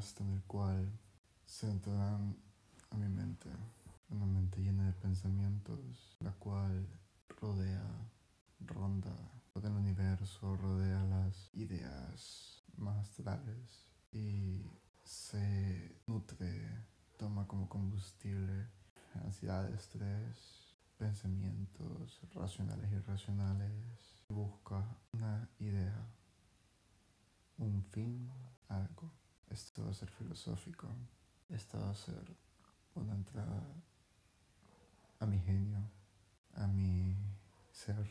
podcast en el cual se entrarán a mi mente, una mente llena de pensamientos, la cual rodea, ronda todo el universo, rodea las ideas más astrales y se nutre, toma como combustible ansiedad, estrés, pensamientos racionales y irracionales, busca una idea, un fin, algo. Esto va a ser filosófico, esto va a ser una entrada a mi genio, a mi ser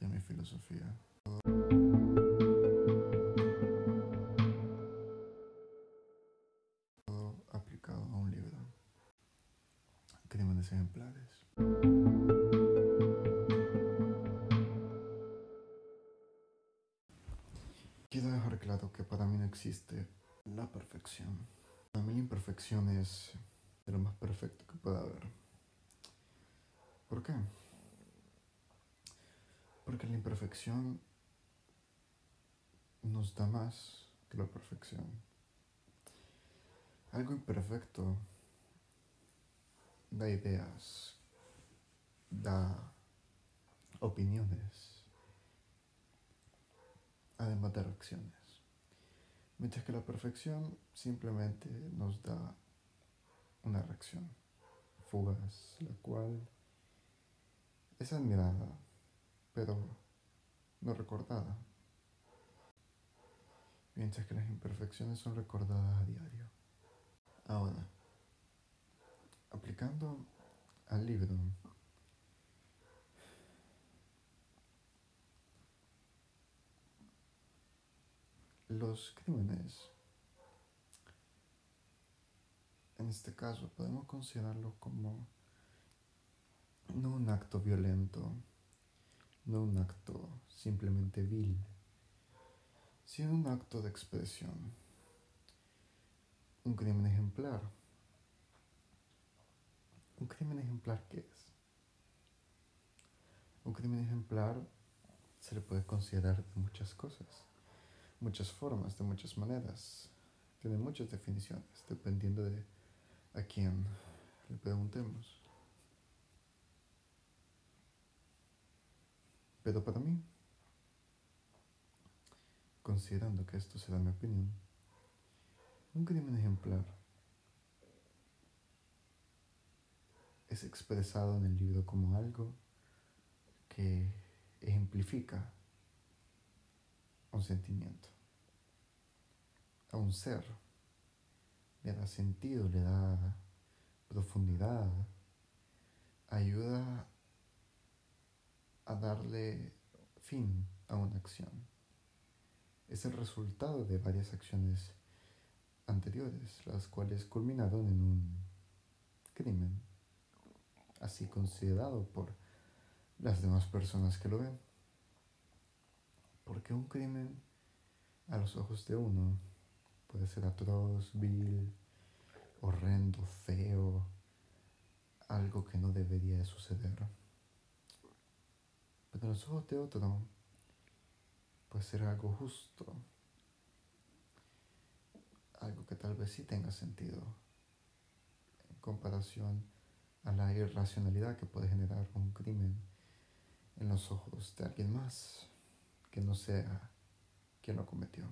y a mi filosofía. Existe la perfección. Para mí la imperfección es lo más perfecto que pueda haber. ¿Por qué? Porque la imperfección nos da más que la perfección. Algo imperfecto da ideas, da opiniones, además de reacciones. Mientras que la perfección simplemente nos da una reacción fugaz, la cual es admirada, pero no recordada. Mientras que las imperfecciones son recordadas a diario. Ahora, aplicando al libro, los crímenes, en este caso podemos considerarlo como no un acto violento, no un acto simplemente vil, sino un acto de expresión, un crimen ejemplar. ¿Un crimen ejemplar qué es? Un crimen ejemplar se le puede considerar de muchas cosas, muchas formas, de muchas maneras. Tiene muchas definiciones, dependiendo de a quién le preguntemos. Pero para mí, considerando que esto será mi opinión, un crimen ejemplar es expresado en el libro como algo que ejemplifica un sentimiento, a un ser, le da sentido, le da profundidad, ayuda a darle fin a una acción. Es el resultado de varias acciones anteriores, las cuales culminaron en un crimen así considerado por las demás personas que lo ven. Porque un crimen a los ojos de uno puede ser atroz, vil, horrendo, feo, algo que no debería de suceder. Pero a los ojos de otro puede ser algo justo, algo que tal vez sí tenga sentido en comparación a la irracionalidad que puede generar un crimen en los ojos de alguien más que no sea quien lo cometió.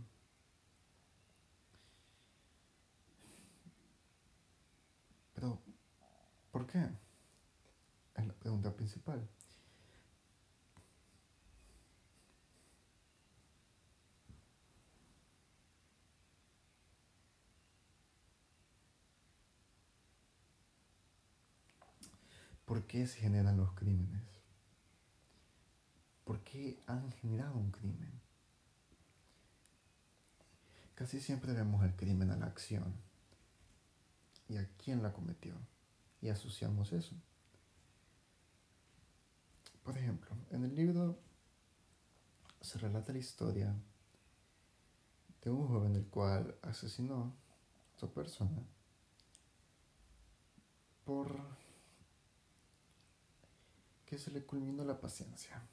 Pero, ¿por qué? Es la pregunta principal. ¿Por qué se generan los crímenes? ¿Por qué han generado un crimen? Casi siempre vemos el crimen a la acción y a quién la cometió y asociamos eso. Por ejemplo, en el libro se relata la historia de un joven el cual asesinó a otra persona por que se le culminó la paciencia.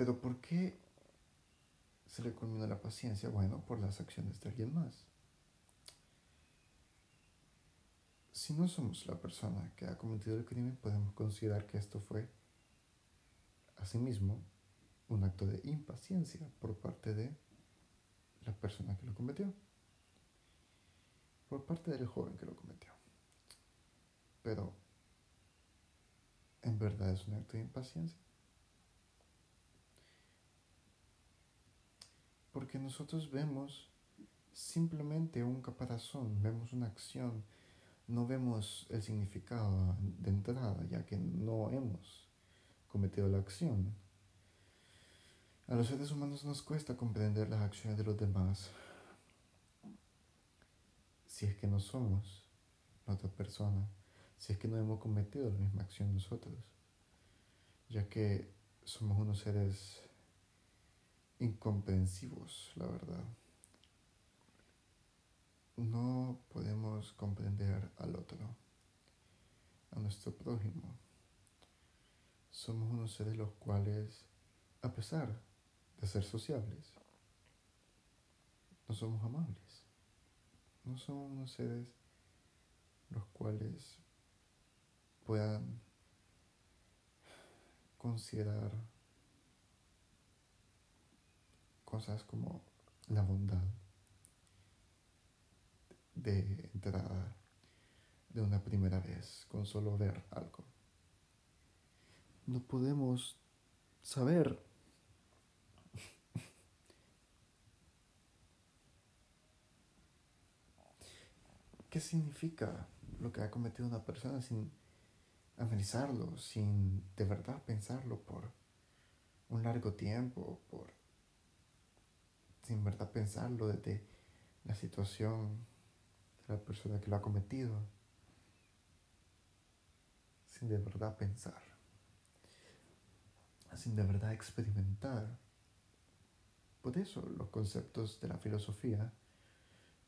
Pero ¿por qué se le culminó la paciencia? Bueno, por las acciones de alguien más. Si no somos la persona que ha cometido el crimen, podemos considerar que esto fue, asimismo, un acto de impaciencia por parte de la persona que lo cometió, por parte del joven que lo cometió. Pero, ¿en verdad es un acto de impaciencia? Porque nosotros vemos simplemente un caparazón, vemos una acción, no vemos el significado de entrada, ya que no hemos cometido la acción. A los seres humanos nos cuesta comprender las acciones de los demás si es que no somos la otra persona, si es que no hemos cometido la misma acción nosotros, ya que somos unos seres incomprensivos, la verdad. No podemos comprender al otro, a nuestro prójimo. Somos unos seres los cuales, a pesar de ser sociables. No somos amables. No somos unos seres los cuales puedan considerar cosas como la bondad de entrada de una primera vez con solo ver algo. No podemos saber qué significa lo que ha cometido una persona sin analizarlo, sin de verdad pensarlo por un largo tiempo, por sin verdad pensarlo desde la situación de la persona que lo ha cometido, sin de verdad pensar, sin de verdad experimentar. Por eso los conceptos de la filosofía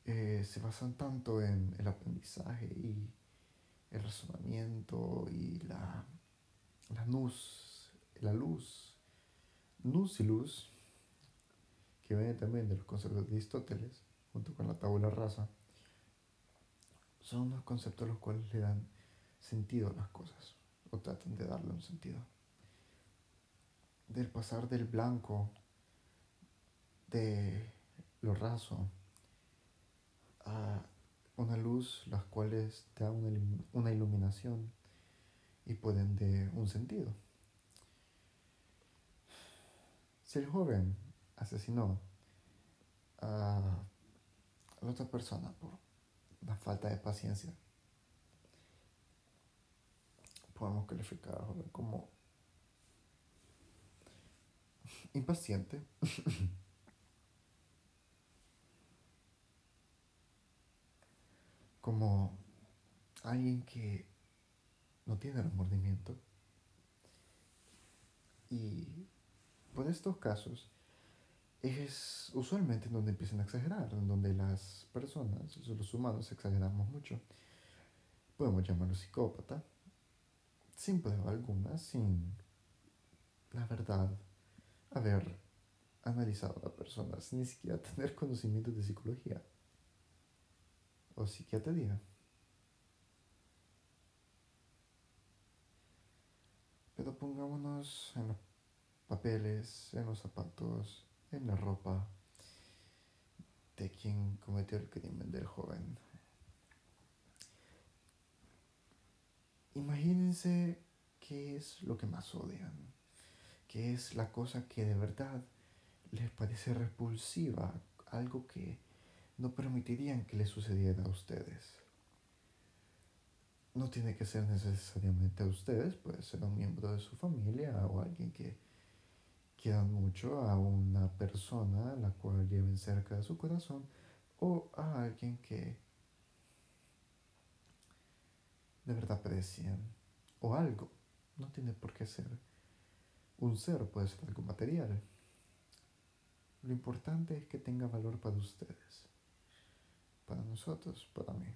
eh, se basan tanto en el aprendizaje y el razonamiento y la, la luz, la luz, luz y luz, que viene también de los conceptos de Aristóteles, junto con la tabla rasa, son unos conceptos los cuales le dan sentido a las cosas, o tratan de darle un sentido. Del pasar del blanco, de lo raso, a una luz, las cuales dan una, iluminación y pueden de un sentido. Si el joven asesinó a la otra persona por la falta de paciencia, podemos calificar al joven como impaciente. como alguien que no tiene remordimiento. Y por estos casos es usualmente donde empiezan a exagerar, donde las personas, los humanos, exageramos mucho. Podemos llamarlo psicópata, sin prueba alguna, sin la verdad haber analizado a la persona, sin ni siquiera tener conocimientos de psicología o psiquiatría. Pero pongámonos en los papeles, en los zapatos, en la ropa de quien cometió el crimen del joven. Imagínense qué es lo que más odian, qué es la cosa que de verdad les parece repulsiva, algo que no permitirían que le sucediera a ustedes. No tiene que ser necesariamente a ustedes, puede ser un miembro de su familia o alguien que quieran mucho, a una persona a la cual lleven cerca de su corazón o a alguien que de verdad aprecien o algo. No tiene por qué ser un ser, puede ser algo material. Lo importante es que tenga valor para ustedes para nosotros, para mí.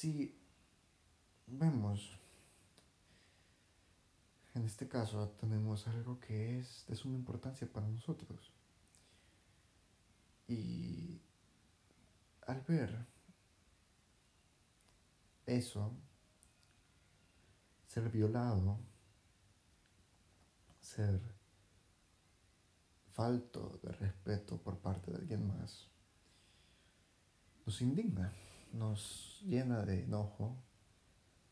Si vemos, en este caso tenemos algo que es de suma importancia para nosotros. Y al ver eso, ser violado, ser falto de respeto por parte de alguien más, nos indigna, nos llena de enojo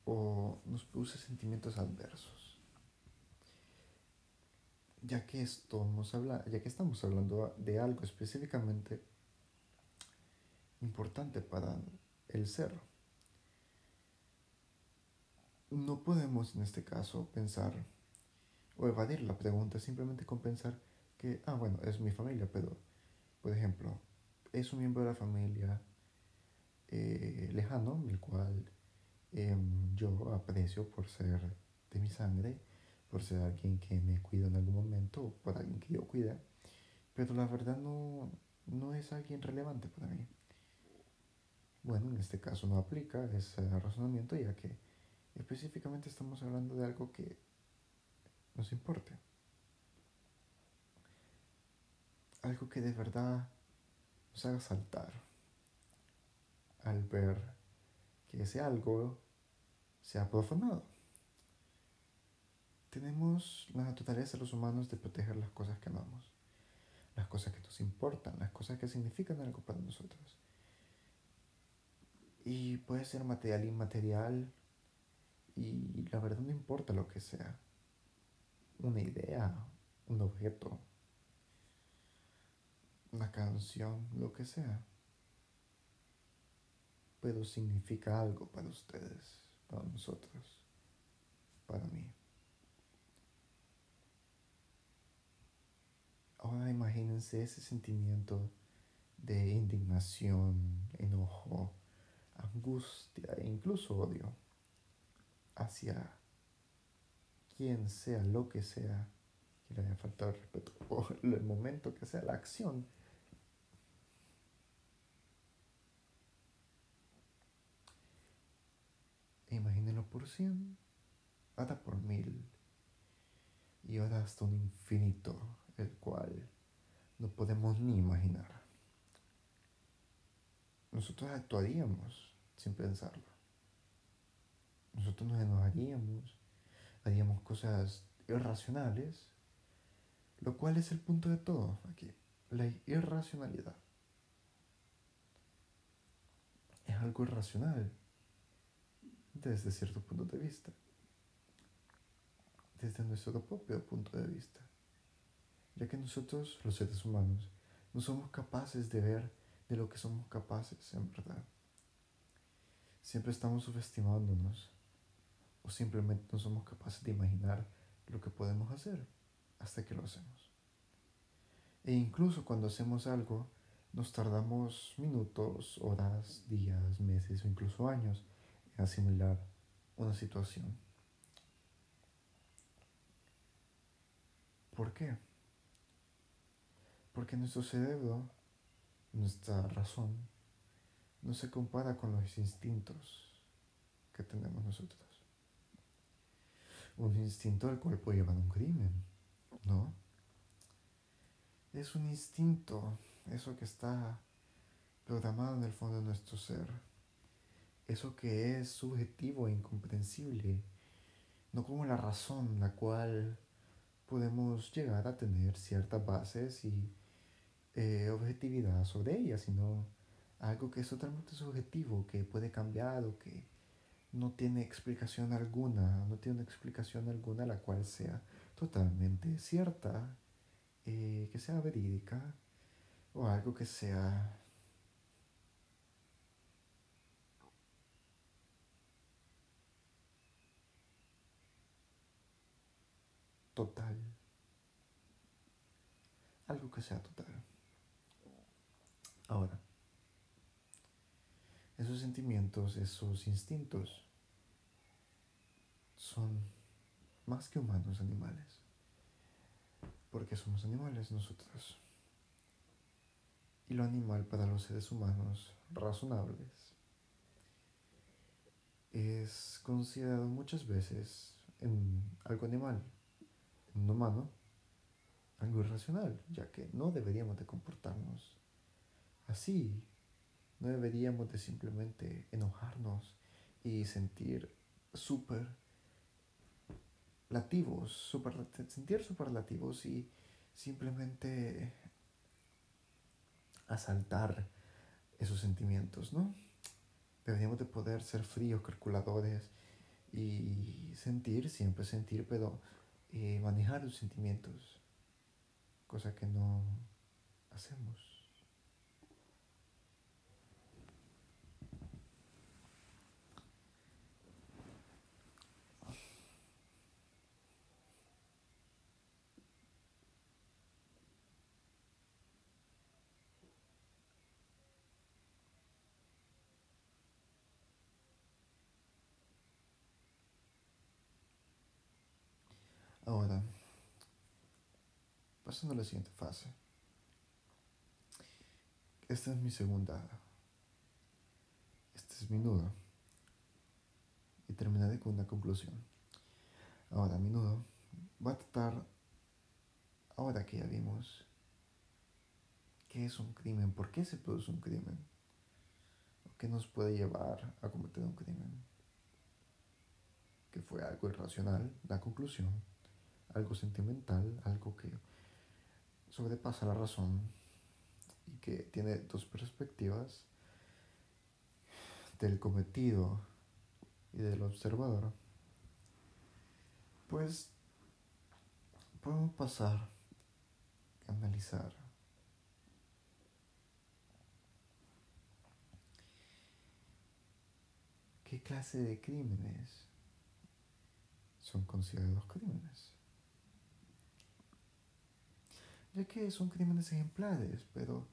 o nos produce sentimientos adversos. Ya que esto nos habla, ya que estamos hablando de algo específicamente importante para el ser. No podemos en este caso pensar o evadir la pregunta simplemente con pensar que, ah, bueno, es mi familia, pero, por ejemplo, es un miembro de la familia eh, lejano, el cual em, yo aprecio por ser de mi sangre, por ser alguien que me cuida en algún momento, por alguien que yo cuida, pero la verdad no, no es alguien relevante para mí. Bueno, en este caso no aplica ese razonamiento ya que específicamente estamos hablando de algo que nos importe. Algo que de verdad nos haga saltar al ver que ese algo se ha profanado. Tenemos la naturaleza de los humanos de proteger las cosas que amamos, las cosas que nos importan, las cosas que significan algo para nosotros. Y puede ser material inmaterial, y la verdad no importa lo que sea. Una idea, un objeto, una canción, lo que sea pero significa algo para ustedes, para nosotros, para mí. Ahora imagínense ese sentimiento de indignación, enojo, angustia e incluso odio hacia quien sea, lo que sea, que le haya faltado respeto, o el momento que sea, la acción Por cien, hasta por mil, y ahora hasta un infinito, el cual no podemos ni imaginar. Nosotros actuaríamos sin pensarlo. Nosotros nos enojaríamos, haríamos cosas irracionales, lo cual es el punto de todo aquí, la irracionalidad. Es algo irracional desde cierto punto de vista, desde nuestro propio punto de vista, ya que nosotros, los seres humanos, no somos capaces de ver de lo que somos capaces en verdad. Siempre estamos subestimándonos o simplemente no somos capaces de imaginar lo que podemos hacer hasta que lo hacemos. E incluso cuando hacemos algo, nos tardamos minutos, horas, días, meses o incluso años asimilar una situación. ¿Por qué? Porque nuestro cerebro, nuestra razón, no se compara con los instintos que tenemos nosotros. Un instinto al cual puede llevar un crimen, ¿no? Es un instinto, eso que está programado en el fondo de nuestro ser eso que es subjetivo e incomprensible, no como la razón la cual podemos llegar a tener ciertas bases y eh, objetividad sobre ella, sino algo que es totalmente subjetivo, que puede cambiar o que no tiene explicación alguna, no tiene una explicación alguna la cual sea totalmente cierta, eh, que sea verídica o algo que sea total. Algo que sea total. Ahora, esos sentimientos, esos instintos son más que humanos animales. Porque somos animales nosotros. Y lo animal para los seres humanos razonables es considerado muchas veces en algo animal, un humano, algo irracional, ya que no deberíamos de comportarnos así. No deberíamos de simplemente enojarnos y sentir súper lativos, super, sentir superlativos y simplemente asaltar esos sentimientos, ¿no? Deberíamos de poder ser fríos, calculadores y sentir, siempre sentir, pero eh, manejar los sentimientos, cosa que no hacemos. Ahora, pasando a la siguiente fase. Esta es mi segunda. Este es mi nudo. Y terminaré con una conclusión. Ahora, mi nudo va a tratar, ahora que ya vimos qué es un crimen, por qué se produce un crimen, qué nos puede llevar a cometer un crimen, que fue algo irracional, la conclusión algo sentimental, algo que sobrepasa la razón y que tiene dos perspectivas del cometido y del observador, pues podemos pasar a analizar. Qué clase de crímenes son considerados crímenes ya que son crímenes ejemplares, pero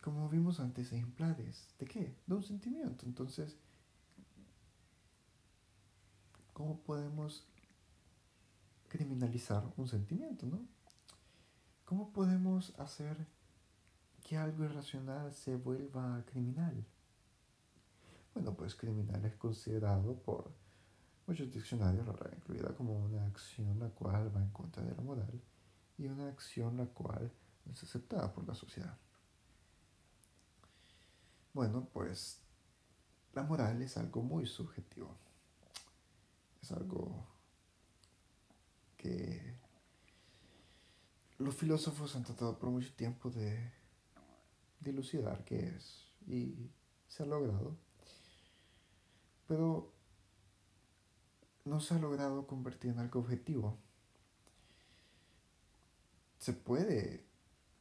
como vimos antes, ejemplares, ¿de qué? De un sentimiento. Entonces, ¿cómo podemos criminalizar un sentimiento, no? ¿Cómo podemos hacer que algo irracional se vuelva criminal? Bueno, pues criminal es considerado por muchos diccionarios, la incluida como una acción la cual va en contra de la moral y una acción la cual no es aceptada por la sociedad. Bueno, pues la moral es algo muy subjetivo. Es algo que los filósofos han tratado por mucho tiempo de dilucidar qué es y se ha logrado. Pero no se ha logrado convertir en algo objetivo se puede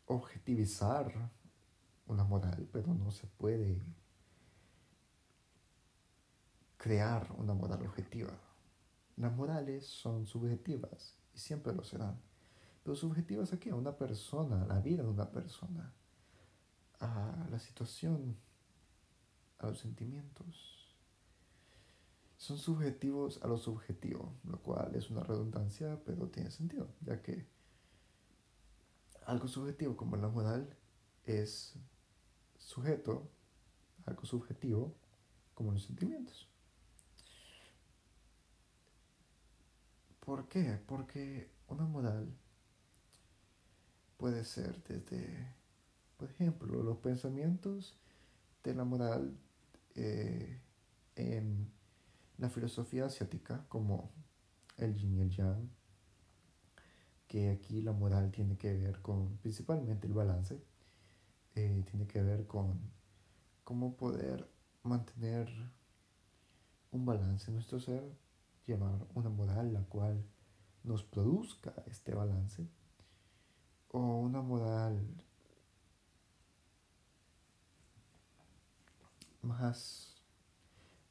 objetivizar una moral, pero no se puede crear una moral objetiva. Las morales son subjetivas y siempre lo serán. Pero subjetivas a qué? A una persona, a la vida de una persona, a la situación, a los sentimientos. Son subjetivos a lo subjetivo, lo cual es una redundancia, pero tiene sentido, ya que algo subjetivo como la moral es sujeto algo subjetivo como los sentimientos. ¿Por qué? Porque una moral puede ser desde, por ejemplo, los pensamientos de la moral eh, en la filosofía asiática, como el yin y el yang, que aquí la moral tiene que ver con principalmente el balance, eh, tiene que ver con cómo poder mantener un balance en nuestro ser, llevar una moral la cual nos produzca este balance, o una moral más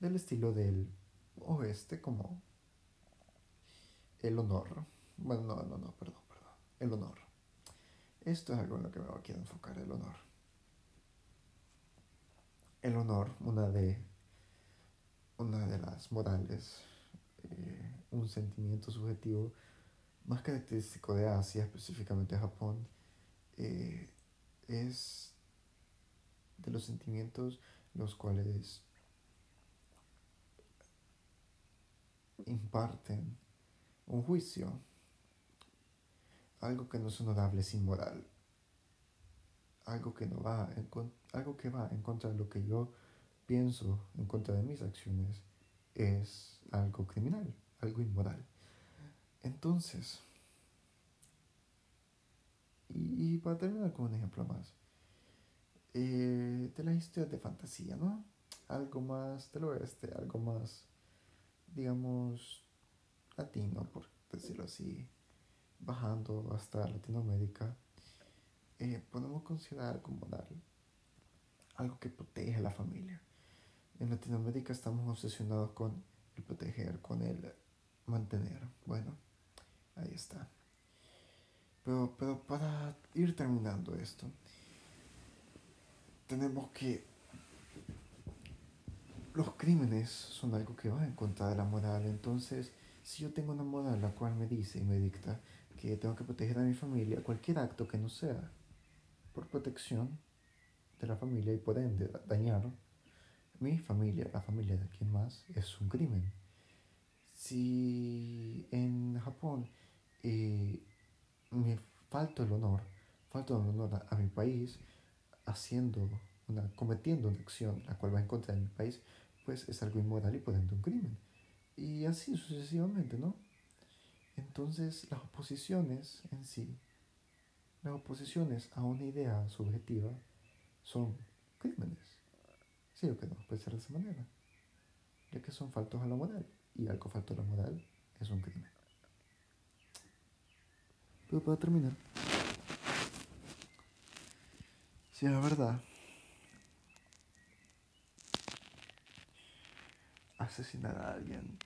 del estilo del oeste como el honor bueno, no, no, no, perdón, perdón. El honor. Esto es algo en lo que me quiero enfocar, el honor. El honor, una de, una de las morales, eh, un sentimiento subjetivo más característico de Asia, específicamente Japón, eh, es de los sentimientos los cuales imparten un juicio, algo que no es honorable es inmoral, algo que no va en, algo que va en contra de lo que yo pienso, en contra de mis acciones, es algo criminal, algo inmoral. Entonces, y, para terminar con un ejemplo más, eh, de las historias de fantasía, ¿no? Algo más del oeste, algo más, digamos, latino, por decirlo así, bajando hasta Latinoamérica, eh, podemos considerar como dar algo que protege a la familia. En Latinoamérica estamos obsesionados con el proteger, con el mantener. Bueno, ahí está. Pero, pero para ir terminando esto, tenemos que los crímenes son algo que va en contra de la moral. Entonces, si yo tengo una moral la cual me dice y me dicta que tengo que proteger a mi familia, cualquier acto que no sea por protección de la familia y por ende dañar mi familia, la familia de quien más, es un crimen. Si en Japón eh, me falta el honor, falta el honor a, mi país, haciendo una, cometiendo una acción la cual va en contra de mi país, pues es algo inmoral y por ende un crimen. Y así sucesivamente, ¿no? Entonces las oposiciones en sí, las oposiciones a una idea subjetiva son crímenes. Sí o que no, puede ser de esa manera. Ya que son faltos a la moral. Y algo falto a la moral es un crimen. Pero para terminar, si la verdad asesinar a alguien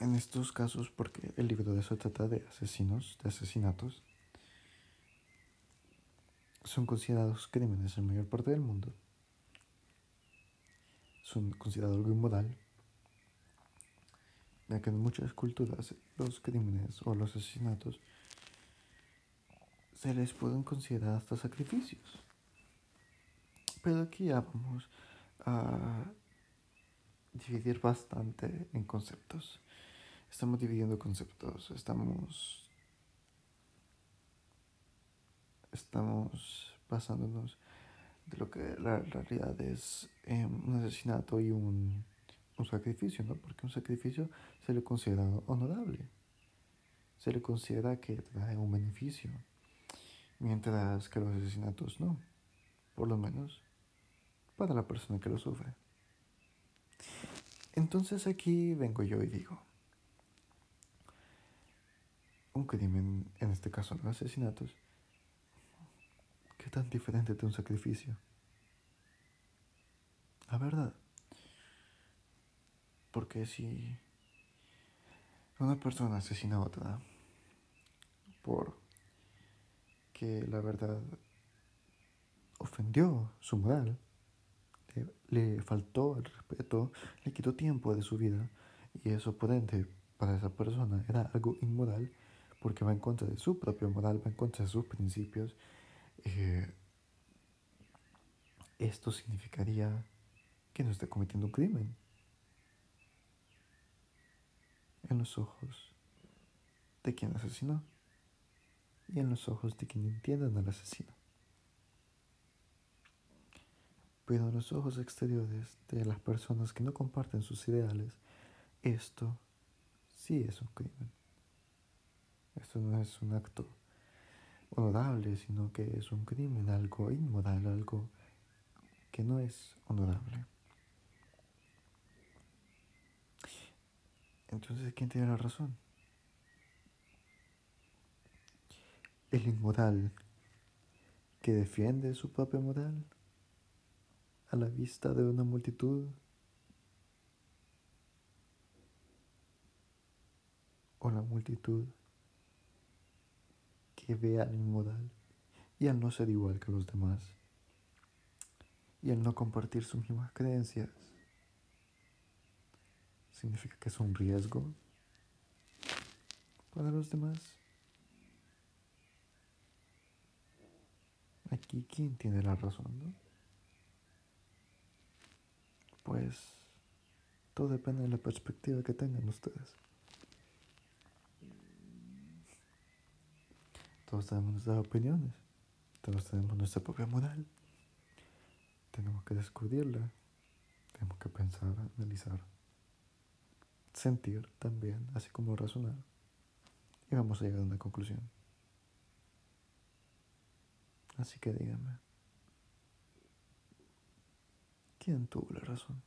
en estos casos, porque el libro de eso trata de asesinos, de asesinatos, son considerados crímenes en la mayor parte del mundo. Son considerados algo inmoral, ya que en muchas culturas los crímenes o los asesinatos se les pueden considerar hasta sacrificios. Pero aquí ya vamos a dividir bastante en conceptos. Estamos dividiendo conceptos, estamos estamos basándonos de lo que la realidad es un asesinato y un, un, sacrificio, ¿no? Porque un sacrificio se le considera honorable, se le considera que trae un beneficio, mientras que los asesinatos no, por lo menos para la persona que lo sufre. Entonces aquí vengo yo y digo, un crimen, en este caso los asesinatos, ¿qué tan diferente de un sacrificio? La verdad. Porque si una persona asesina a otra por que la verdad ofendió su moral, le, faltó el respeto, le quitó tiempo de su vida y eso por ende para esa persona era algo inmoral porque va en contra de su propia moral, va en contra de sus principios. Eh, esto significaría que no está cometiendo un crimen en los ojos de quien asesinó y en los ojos de quien entiendan al asesino. Pero en los ojos exteriores de las personas que no comparten sus ideales, esto sí es un crimen. Esto no es un acto honorable, sino que es un crimen, algo inmoral, algo que no es honorable. Entonces, ¿quién tiene la razón? El inmoral que defiende su propia moral a la vista de una multitud o la multitud que ve al inmoral y al no ser igual que los demás y al no compartir sus mismas creencias significa que es un riesgo para los demás. Aquí, ¿quién tiene la razón? Pues Todo depende de la perspectiva que tengan ustedes. Todos tenemos nuestras opiniones, todos tenemos nuestra propia moral. Tenemos que descubrirla, tenemos que pensar, analizar, sentir también, así como razonar. Y vamos a llegar a una conclusión. Así que díganme, ¿quién tuvo la razón?